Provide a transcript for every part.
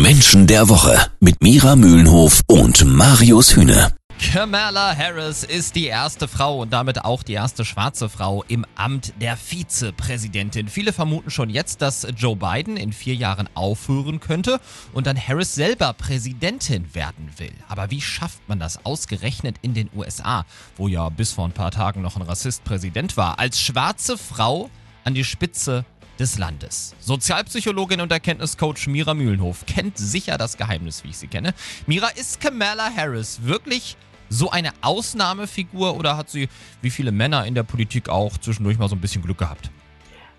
Menschen der Woche mit Mira Mühlenhof und Marius Hühne. Kamala Harris ist die erste Frau und damit auch die erste schwarze Frau im Amt der Vizepräsidentin. Viele vermuten schon jetzt, dass Joe Biden in vier Jahren aufhören könnte und dann Harris selber Präsidentin werden will. Aber wie schafft man das ausgerechnet in den USA, wo ja bis vor ein paar Tagen noch ein Rassist Präsident war, als schwarze Frau an die Spitze des Landes. Sozialpsychologin und Erkenntniscoach Mira Mühlenhof kennt sicher das Geheimnis, wie ich sie kenne. Mira, ist Kamala Harris wirklich so eine Ausnahmefigur oder hat sie, wie viele Männer in der Politik auch, zwischendurch mal so ein bisschen Glück gehabt?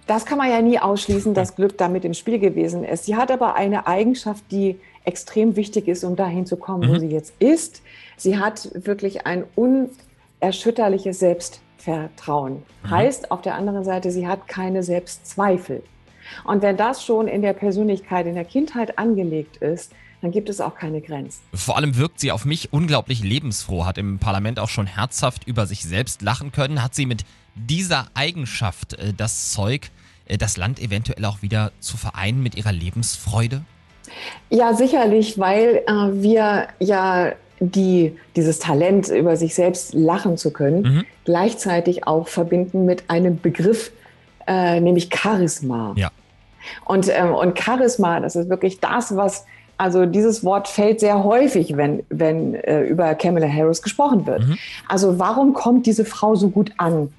Das kann man ja nie ausschließen, dass Glück damit im Spiel gewesen ist. Sie hat aber eine Eigenschaft, die extrem wichtig ist, um dahin zu kommen, mhm. wo sie jetzt ist. Sie hat wirklich ein unerschütterliches Selbstvertrauen. Mhm. Heißt auf der anderen Seite, sie hat keine Selbstzweifel. Und wenn das schon in der Persönlichkeit, in der Kindheit angelegt ist, dann gibt es auch keine Grenzen. Vor allem wirkt sie auf mich unglaublich lebensfroh, hat im Parlament auch schon herzhaft über sich selbst lachen können. Hat sie mit dieser Eigenschaft äh, das Zeug, äh, das Land eventuell auch wieder zu vereinen mit ihrer Lebensfreude? Ja, sicherlich, weil äh, wir ja die, dieses Talent, über sich selbst lachen zu können, mhm. gleichzeitig auch verbinden mit einem Begriff, äh, nämlich Charisma. Ja. Und, ähm, und Charisma, das ist wirklich das, was also dieses Wort fällt sehr häufig, wenn, wenn äh, über Kamala Harris gesprochen wird. Mhm. Also warum kommt diese Frau so gut an?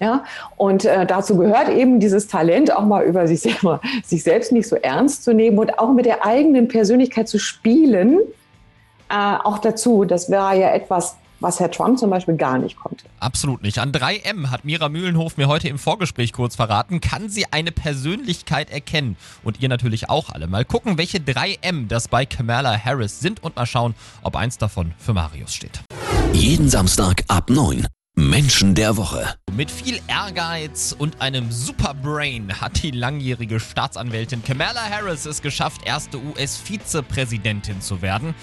Ja, und äh, dazu gehört eben dieses Talent, auch mal über sich selber, sich selbst nicht so ernst zu nehmen und auch mit der eigenen Persönlichkeit zu spielen, äh, auch dazu. Das wäre ja etwas, was Herr Trump zum Beispiel gar nicht konnte. Absolut nicht. An 3M hat Mira Mühlenhof mir heute im Vorgespräch kurz verraten, kann sie eine Persönlichkeit erkennen. Und ihr natürlich auch alle. Mal gucken, welche 3M das bei Kamala Harris sind und mal schauen, ob eins davon für Marius steht. Jeden Samstag ab 9. Menschen der Woche. Mit viel Ehrgeiz und einem Superbrain hat die langjährige Staatsanwältin Kamala Harris es geschafft, erste US-Vizepräsidentin zu werden.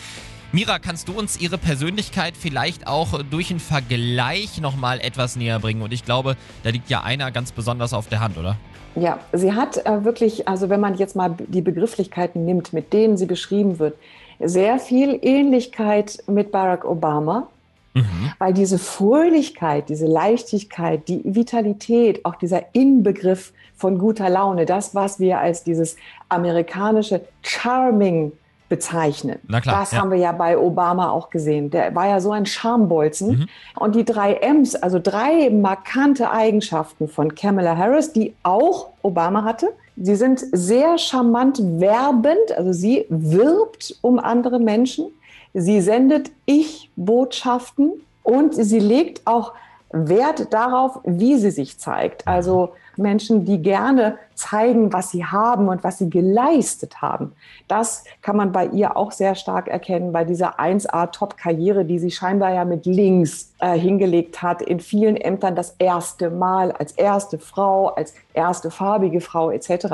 Mira, kannst du uns ihre Persönlichkeit vielleicht auch durch einen Vergleich nochmal etwas näher bringen? Und ich glaube, da liegt ja einer ganz besonders auf der Hand, oder? Ja, sie hat äh, wirklich, also wenn man jetzt mal die Begrifflichkeiten nimmt, mit denen sie beschrieben wird, sehr viel Ähnlichkeit mit Barack Obama. Mhm. Weil diese Fröhlichkeit, diese Leichtigkeit, die Vitalität, auch dieser Inbegriff von guter Laune, das, was wir als dieses amerikanische Charming bezeichnen. Na klar, das ja. haben wir ja bei Obama auch gesehen. Der war ja so ein Schambolzen. Mhm. Und die drei M's, also drei markante Eigenschaften von Kamala Harris, die auch Obama hatte. Sie sind sehr charmant werbend, also sie wirbt um andere Menschen. Sie sendet Ich-Botschaften und sie legt auch Wert darauf, wie sie sich zeigt. Also Menschen, die gerne zeigen, was sie haben und was sie geleistet haben. Das kann man bei ihr auch sehr stark erkennen, bei dieser 1A-Top-Karriere, die sie scheinbar ja mit links äh, hingelegt hat, in vielen Ämtern das erste Mal, als erste Frau, als erste farbige Frau etc.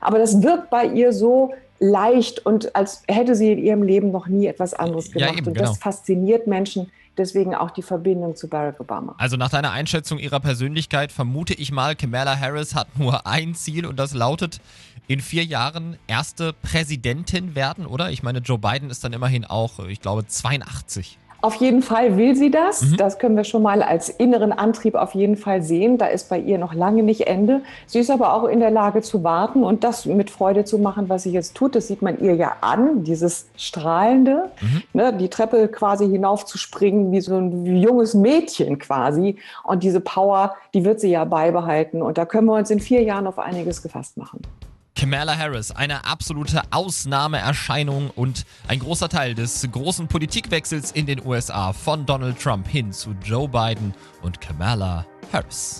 Aber das wirkt bei ihr so leicht und als hätte sie in ihrem Leben noch nie etwas anderes gemacht. Ja, eben, und das genau. fasziniert Menschen. Deswegen auch die Verbindung zu Barack Obama. Also nach deiner Einschätzung ihrer Persönlichkeit vermute ich mal, Kamala Harris hat nur ein Ziel und das lautet, in vier Jahren erste Präsidentin werden, oder? Ich meine, Joe Biden ist dann immerhin auch, ich glaube, 82. Auf jeden Fall will sie das. Mhm. Das können wir schon mal als inneren Antrieb auf jeden Fall sehen. Da ist bei ihr noch lange nicht Ende. Sie ist aber auch in der Lage zu warten und das mit Freude zu machen, was sie jetzt tut. Das sieht man ihr ja an, dieses Strahlende, mhm. ne, die Treppe quasi hinauf zu springen wie so ein junges Mädchen quasi. Und diese Power, die wird sie ja beibehalten. Und da können wir uns in vier Jahren auf einiges gefasst machen. Kamala Harris, eine absolute Ausnahmeerscheinung und ein großer Teil des großen Politikwechsels in den USA von Donald Trump hin zu Joe Biden und Kamala Harris.